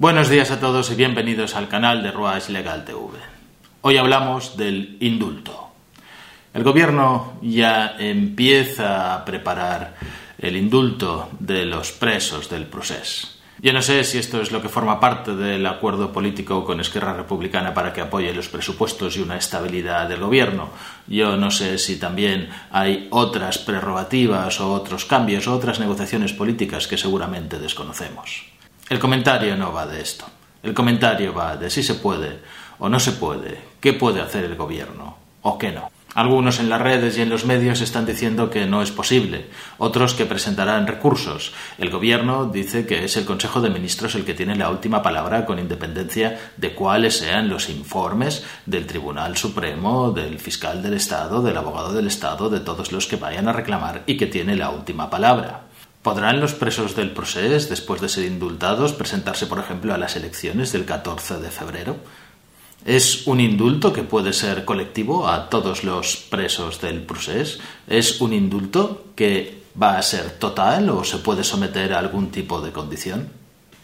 Buenos días a todos y bienvenidos al canal de Ruas Legal TV. Hoy hablamos del indulto. El gobierno ya empieza a preparar el indulto de los presos del proceso. Yo no sé si esto es lo que forma parte del acuerdo político con Esquerra Republicana para que apoye los presupuestos y una estabilidad del gobierno. Yo no sé si también hay otras prerrogativas o otros cambios o otras negociaciones políticas que seguramente desconocemos. El comentario no va de esto. El comentario va de si se puede o no se puede, qué puede hacer el gobierno o qué no. Algunos en las redes y en los medios están diciendo que no es posible, otros que presentarán recursos. El Gobierno dice que es el Consejo de Ministros el que tiene la última palabra con independencia de cuáles sean los informes del Tribunal Supremo, del fiscal del Estado, del abogado del Estado, de todos los que vayan a reclamar y que tiene la última palabra. ¿Podrán los presos del proceso, después de ser indultados, presentarse, por ejemplo, a las elecciones del 14 de febrero? ¿Es un indulto que puede ser colectivo a todos los presos del procés? ¿Es un indulto que va a ser total o se puede someter a algún tipo de condición?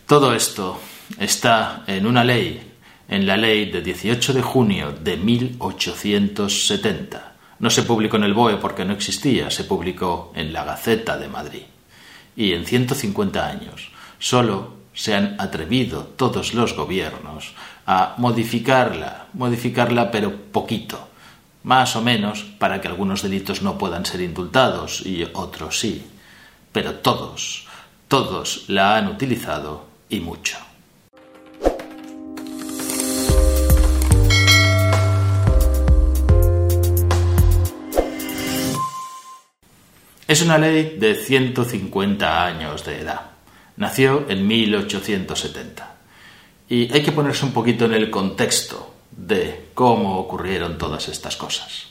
Todo esto está en una ley, en la ley de 18 de junio de 1870. No se publicó en el BOE porque no existía, se publicó en la Gaceta de Madrid. Y en 150 años solo se han atrevido todos los gobiernos a modificarla, modificarla pero poquito, más o menos para que algunos delitos no puedan ser indultados y otros sí, pero todos, todos la han utilizado y mucho. Es una ley de 150 años de edad. Nació en 1870. Y hay que ponerse un poquito en el contexto de cómo ocurrieron todas estas cosas.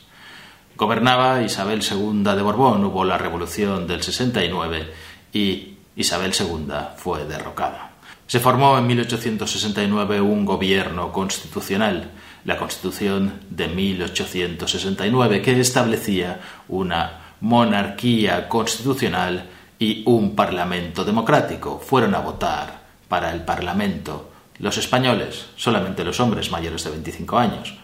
Gobernaba Isabel II de Borbón, hubo la revolución del 69 y Isabel II fue derrocada. Se formó en 1869 un gobierno constitucional, la Constitución de 1869, que establecía una monarquía constitucional y un parlamento democrático. Fueron a votar para el parlamento los españoles, solamente los hombres mayores de 25 años.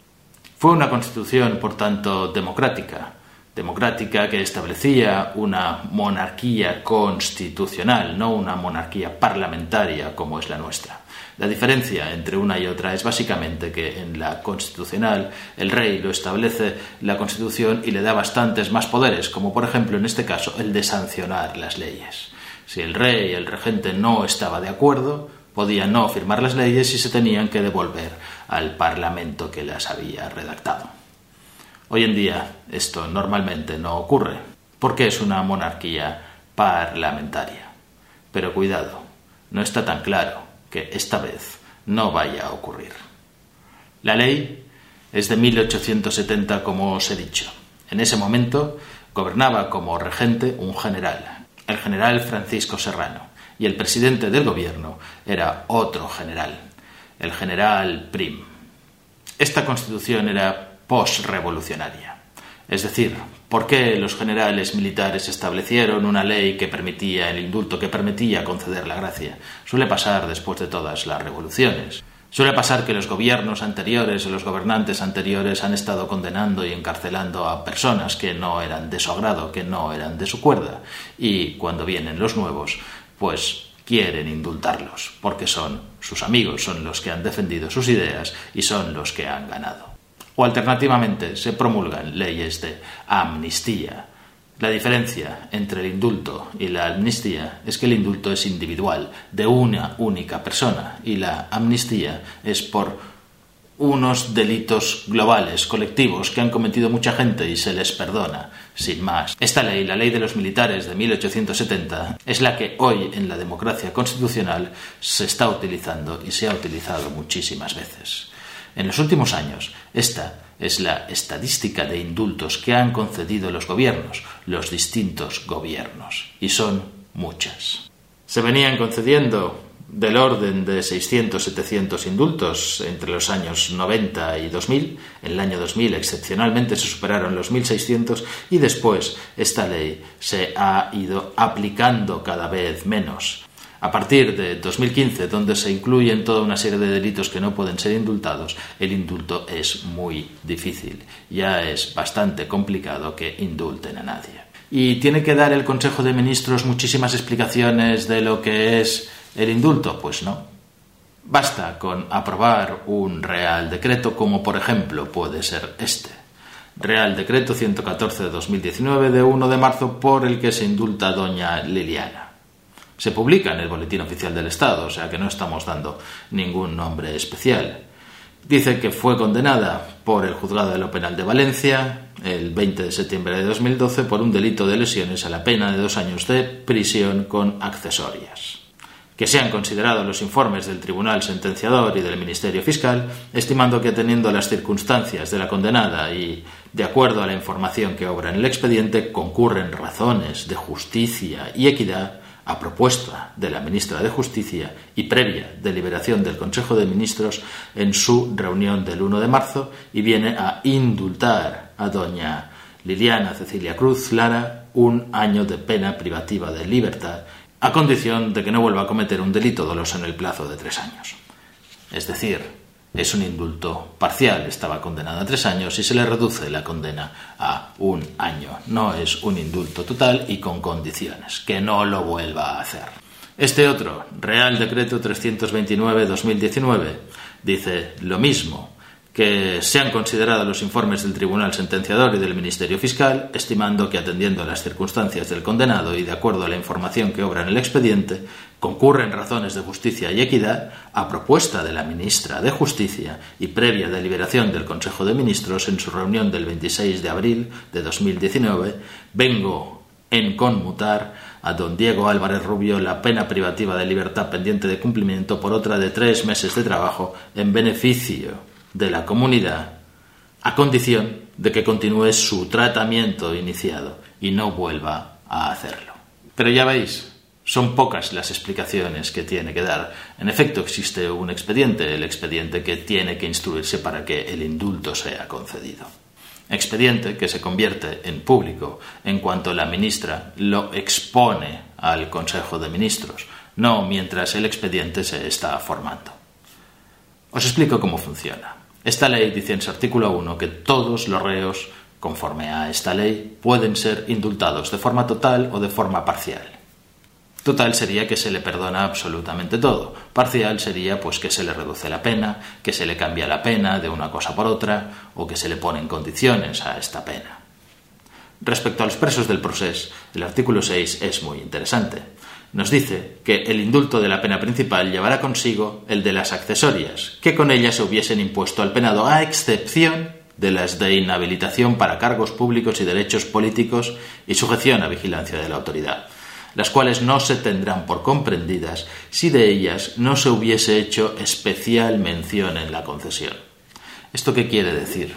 Fue una constitución, por tanto, democrática, democrática que establecía una monarquía constitucional, no una monarquía parlamentaria como es la nuestra. La diferencia entre una y otra es básicamente que en la constitucional el rey lo establece la constitución y le da bastantes más poderes, como por ejemplo en este caso el de sancionar las leyes. Si el rey, el regente, no estaba de acuerdo, podía no firmar las leyes y se tenían que devolver al Parlamento que las había redactado. Hoy en día esto normalmente no ocurre, porque es una monarquía parlamentaria. Pero cuidado, no está tan claro que esta vez no vaya a ocurrir. La ley es de 1870, como os he dicho. En ese momento gobernaba como regente un general, el general Francisco Serrano y el presidente del gobierno era otro general, el general Prim. Esta constitución era postrevolucionaria. Es decir, ¿por qué los generales militares establecieron una ley que permitía el indulto, que permitía conceder la gracia? Suele pasar después de todas las revoluciones. Suele pasar que los gobiernos anteriores o los gobernantes anteriores han estado condenando y encarcelando a personas que no eran de su agrado, que no eran de su cuerda, y cuando vienen los nuevos, pues quieren indultarlos, porque son sus amigos, son los que han defendido sus ideas y son los que han ganado. O alternativamente se promulgan leyes de amnistía. La diferencia entre el indulto y la amnistía es que el indulto es individual, de una única persona, y la amnistía es por unos delitos globales, colectivos, que han cometido mucha gente y se les perdona, sin más. Esta ley, la ley de los militares de 1870, es la que hoy en la democracia constitucional se está utilizando y se ha utilizado muchísimas veces. En los últimos años, esta es la estadística de indultos que han concedido los gobiernos, los distintos gobiernos, y son muchas. Se venían concediendo del orden de 600-700 indultos entre los años 90 y 2000. En el año 2000 excepcionalmente se superaron los 1.600 y después esta ley se ha ido aplicando cada vez menos. A partir de 2015, donde se incluyen toda una serie de delitos que no pueden ser indultados, el indulto es muy difícil. Ya es bastante complicado que indulten a nadie. Y tiene que dar el Consejo de Ministros muchísimas explicaciones de lo que es el indulto. Pues no. Basta con aprobar un real decreto como por ejemplo puede ser este. Real Decreto 114 de 2019 de 1 de marzo por el que se indulta a doña Liliana se publica en el Boletín Oficial del Estado, o sea que no estamos dando ningún nombre especial. Dice que fue condenada por el Juzgado de lo Penal de Valencia el 20 de septiembre de 2012 por un delito de lesiones a la pena de dos años de prisión con accesorias. Que sean considerados los informes del Tribunal Sentenciador y del Ministerio Fiscal, estimando que teniendo las circunstancias de la condenada y de acuerdo a la información que obra en el expediente, concurren razones de justicia y equidad a propuesta de la ministra de Justicia y previa deliberación del Consejo de Ministros en su reunión del 1 de marzo y viene a indultar a doña Liliana Cecilia Cruz Lara un año de pena privativa de libertad a condición de que no vuelva a cometer un delito doloso en el plazo de tres años. Es decir, es un indulto parcial, estaba condenada a tres años y se le reduce la condena a un año. No es un indulto total y con condiciones, que no lo vuelva a hacer. Este otro, Real Decreto 329-2019, dice lo mismo, que se han considerado los informes del Tribunal Sentenciador y del Ministerio Fiscal, estimando que atendiendo a las circunstancias del condenado y de acuerdo a la información que obra en el expediente, concurren razones de justicia y equidad, a propuesta de la ministra de Justicia y previa deliberación del Consejo de Ministros en su reunión del 26 de abril de 2019, vengo en conmutar a don Diego Álvarez Rubio la pena privativa de libertad pendiente de cumplimiento por otra de tres meses de trabajo en beneficio de la comunidad a condición de que continúe su tratamiento iniciado y no vuelva a hacerlo. Pero ya veis, son pocas las explicaciones que tiene que dar. En efecto, existe un expediente, el expediente que tiene que instruirse para que el indulto sea concedido. Expediente que se convierte en público en cuanto la ministra lo expone al Consejo de Ministros, no mientras el expediente se está formando. Os explico cómo funciona. Esta ley dice en su artículo 1 que todos los reos, conforme a esta ley, pueden ser indultados de forma total o de forma parcial. Total sería que se le perdona absolutamente todo. Parcial sería pues que se le reduce la pena, que se le cambia la pena de una cosa por otra o que se le ponen condiciones a esta pena. Respecto a los presos del proceso, el artículo 6 es muy interesante nos dice que el indulto de la pena principal llevará consigo el de las accesorias, que con ellas se hubiesen impuesto al penado, a excepción de las de inhabilitación para cargos públicos y derechos políticos y sujeción a vigilancia de la autoridad, las cuales no se tendrán por comprendidas si de ellas no se hubiese hecho especial mención en la concesión. ¿Esto qué quiere decir?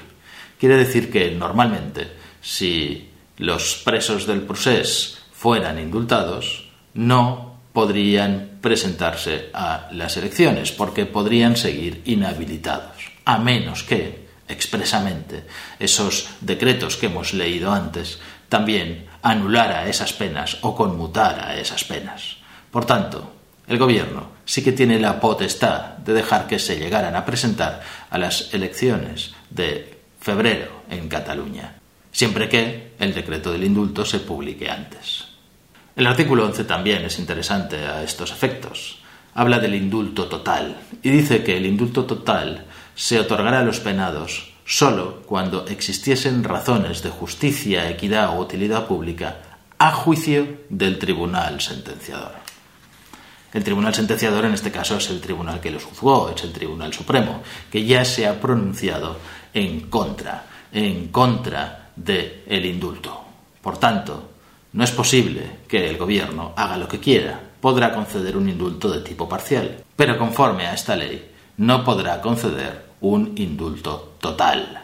Quiere decir que normalmente, si los presos del procés fueran indultados, no podrían presentarse a las elecciones porque podrían seguir inhabilitados, a menos que, expresamente, esos decretos que hemos leído antes también anulara esas penas o conmutara esas penas. Por tanto, el gobierno sí que tiene la potestad de dejar que se llegaran a presentar a las elecciones de febrero en Cataluña, siempre que el decreto del indulto se publique antes. El artículo 11 también es interesante a estos efectos. Habla del indulto total y dice que el indulto total se otorgará a los penados solo cuando existiesen razones de justicia, equidad o utilidad pública a juicio del tribunal sentenciador. El tribunal sentenciador en este caso es el tribunal que los juzgó, es el Tribunal Supremo, que ya se ha pronunciado en contra, en contra del el indulto. Por tanto, no es posible que el gobierno haga lo que quiera. Podrá conceder un indulto de tipo parcial, pero conforme a esta ley no podrá conceder un indulto total.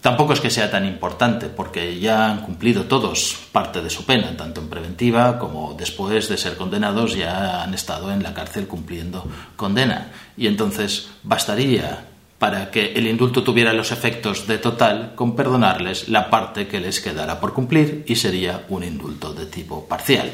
Tampoco es que sea tan importante, porque ya han cumplido todos parte de su pena, tanto en preventiva como después de ser condenados ya han estado en la cárcel cumpliendo condena. Y entonces bastaría para que el indulto tuviera los efectos de total con perdonarles la parte que les quedara por cumplir y sería un indulto de tipo parcial.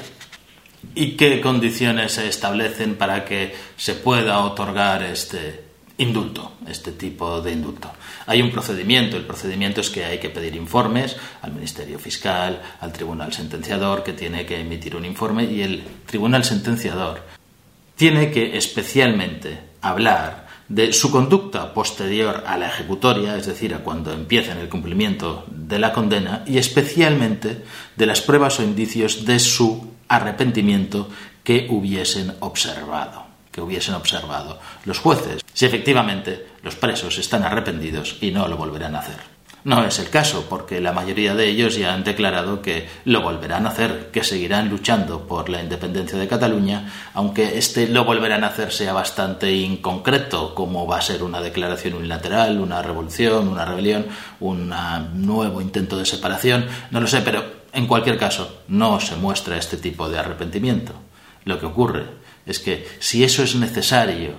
¿Y qué condiciones se establecen para que se pueda otorgar este indulto, este tipo de indulto? Hay un procedimiento, el procedimiento es que hay que pedir informes al Ministerio Fiscal, al Tribunal Sentenciador, que tiene que emitir un informe, y el Tribunal Sentenciador tiene que especialmente hablar de su conducta posterior a la ejecutoria, es decir, a cuando empieza en el cumplimiento de la condena, y especialmente de las pruebas o indicios de su arrepentimiento que hubiesen observado, que hubiesen observado los jueces, si efectivamente los presos están arrepentidos y no lo volverán a hacer. No es el caso, porque la mayoría de ellos ya han declarado que lo volverán a hacer, que seguirán luchando por la independencia de Cataluña, aunque este lo volverán a hacer sea bastante inconcreto, como va a ser una declaración unilateral, una revolución, una rebelión, un nuevo intento de separación, no lo sé, pero en cualquier caso no se muestra este tipo de arrepentimiento. Lo que ocurre es que si eso es necesario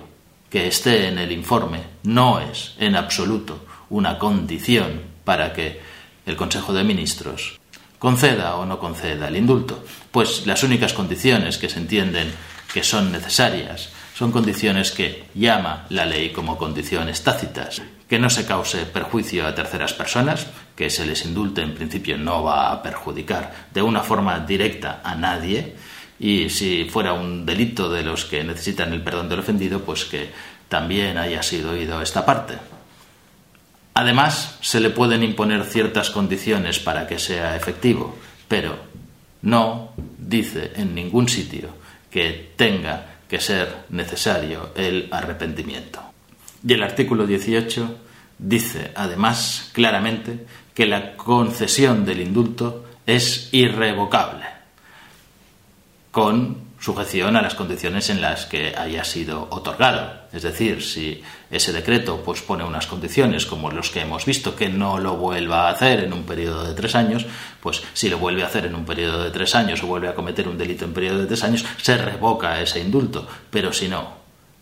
que esté en el informe, no es en absoluto una condición para que el Consejo de Ministros conceda o no conceda el indulto. Pues las únicas condiciones que se entienden que son necesarias son condiciones que llama la ley como condiciones tácitas, que no se cause perjuicio a terceras personas, que se les indulte en principio no va a perjudicar de una forma directa a nadie, y si fuera un delito de los que necesitan el perdón del ofendido, pues que también haya sido oído esta parte. Además, se le pueden imponer ciertas condiciones para que sea efectivo, pero no dice en ningún sitio que tenga que ser necesario el arrepentimiento. Y el artículo 18 dice, además, claramente que la concesión del indulto es irrevocable, con sujeción a las condiciones en las que haya sido otorgado. Es decir, si ese decreto pues, pone unas condiciones como los que hemos visto, que no lo vuelva a hacer en un periodo de tres años, pues si lo vuelve a hacer en un periodo de tres años o vuelve a cometer un delito en periodo de tres años, se revoca ese indulto. Pero si no,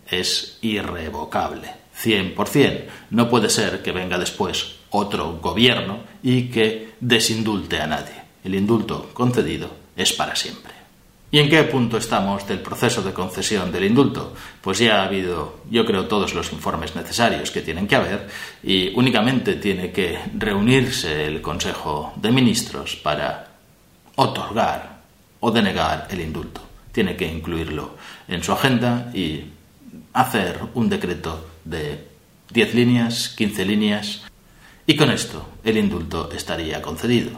es irrevocable. 100%. No puede ser que venga después otro gobierno y que desindulte a nadie. El indulto concedido es para siempre. ¿Y en qué punto estamos del proceso de concesión del indulto? Pues ya ha habido, yo creo, todos los informes necesarios que tienen que haber y únicamente tiene que reunirse el Consejo de Ministros para otorgar o denegar el indulto. Tiene que incluirlo en su agenda y hacer un decreto de 10 líneas, 15 líneas y con esto el indulto estaría concedido.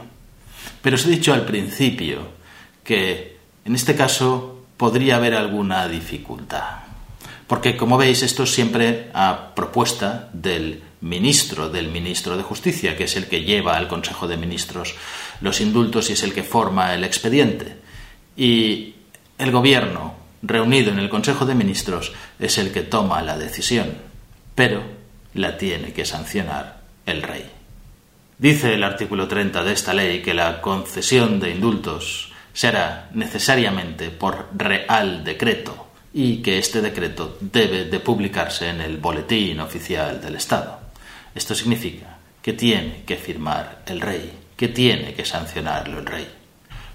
Pero os he dicho al principio que en este caso podría haber alguna dificultad, porque como veis esto es siempre a propuesta del ministro, del ministro de Justicia, que es el que lleva al Consejo de Ministros los indultos y es el que forma el expediente. Y el gobierno, reunido en el Consejo de Ministros, es el que toma la decisión, pero la tiene que sancionar el rey. Dice el artículo 30 de esta ley que la concesión de indultos será necesariamente por real decreto y que este decreto debe de publicarse en el boletín oficial del Estado. Esto significa que tiene que firmar el rey, que tiene que sancionarlo el rey.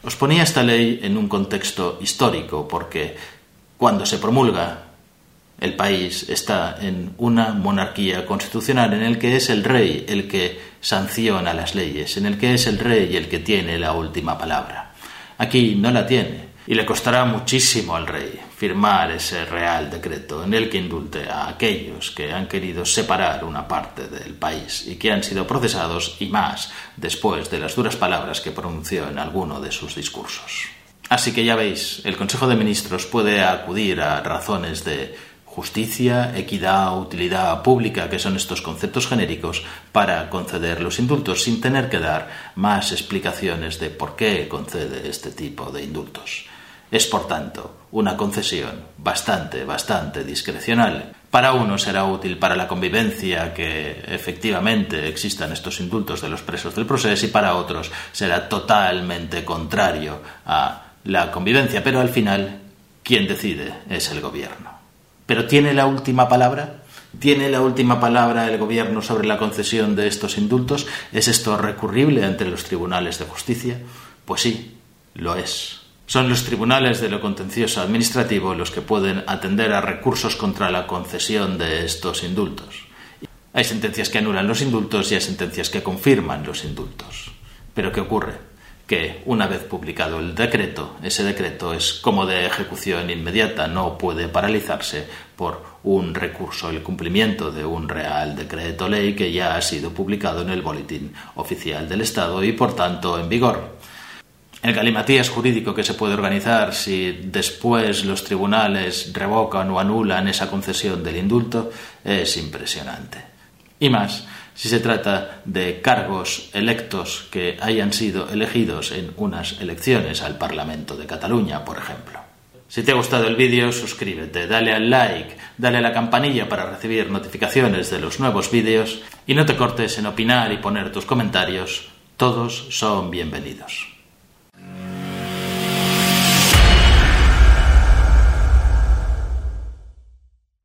Os ponía esta ley en un contexto histórico porque cuando se promulga el país está en una monarquía constitucional en el que es el rey el que sanciona las leyes, en el que es el rey el que tiene la última palabra. Aquí no la tiene. Y le costará muchísimo al rey firmar ese real decreto en el que indulte a aquellos que han querido separar una parte del país y que han sido procesados y más después de las duras palabras que pronunció en alguno de sus discursos. Así que ya veis, el Consejo de Ministros puede acudir a razones de justicia, equidad, utilidad pública, que son estos conceptos genéricos, para conceder los indultos sin tener que dar más explicaciones de por qué concede este tipo de indultos. Es, por tanto, una concesión bastante, bastante discrecional. Para uno será útil para la convivencia que efectivamente existan estos indultos de los presos del proceso y para otros será totalmente contrario a la convivencia, pero al final quien decide es el gobierno. Pero ¿tiene la última palabra? ¿Tiene la última palabra el gobierno sobre la concesión de estos indultos? ¿Es esto recurrible ante los tribunales de justicia? Pues sí, lo es. Son los tribunales de lo contencioso administrativo los que pueden atender a recursos contra la concesión de estos indultos. Hay sentencias que anulan los indultos y hay sentencias que confirman los indultos. Pero ¿qué ocurre? Que una vez publicado el decreto, ese decreto es como de ejecución inmediata, no puede paralizarse por un recurso, el cumplimiento de un real decreto ley que ya ha sido publicado en el Boletín Oficial del Estado y por tanto en vigor. El galimatías jurídico que se puede organizar si después los tribunales revocan o anulan esa concesión del indulto es impresionante. Y más si se trata de cargos electos que hayan sido elegidos en unas elecciones al Parlamento de Cataluña, por ejemplo. Si te ha gustado el vídeo, suscríbete, dale al like, dale a la campanilla para recibir notificaciones de los nuevos vídeos y no te cortes en opinar y poner tus comentarios. Todos son bienvenidos.